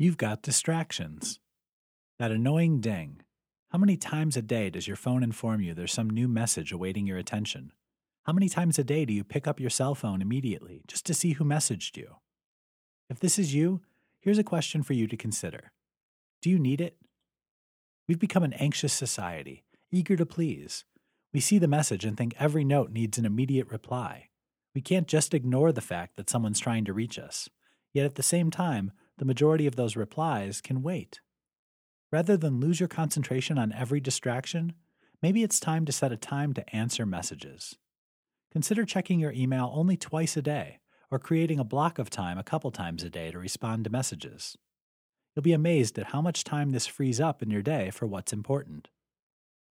You've got distractions. That annoying ding. How many times a day does your phone inform you there's some new message awaiting your attention? How many times a day do you pick up your cell phone immediately just to see who messaged you? If this is you, here's a question for you to consider Do you need it? We've become an anxious society, eager to please. We see the message and think every note needs an immediate reply. We can't just ignore the fact that someone's trying to reach us. Yet at the same time, the majority of those replies can wait. Rather than lose your concentration on every distraction, maybe it's time to set a time to answer messages. Consider checking your email only twice a day, or creating a block of time a couple times a day to respond to messages. You'll be amazed at how much time this frees up in your day for what's important.